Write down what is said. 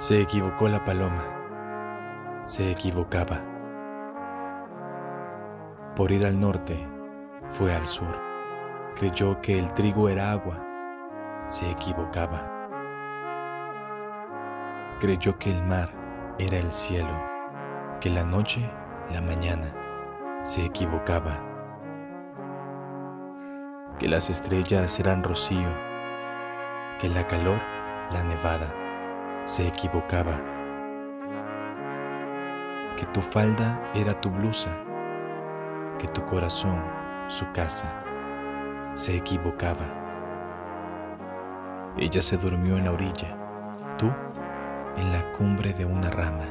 Se equivocó la paloma, se equivocaba. Por ir al norte, fue al sur. Creyó que el trigo era agua, se equivocaba. Creyó que el mar era el cielo, que la noche, la mañana, se equivocaba. Que las estrellas eran rocío, que la calor, la nevada se equivocaba, que tu falda era tu blusa, que tu corazón su casa, se equivocaba. Ella se durmió en la orilla, tú en la cumbre de una rama.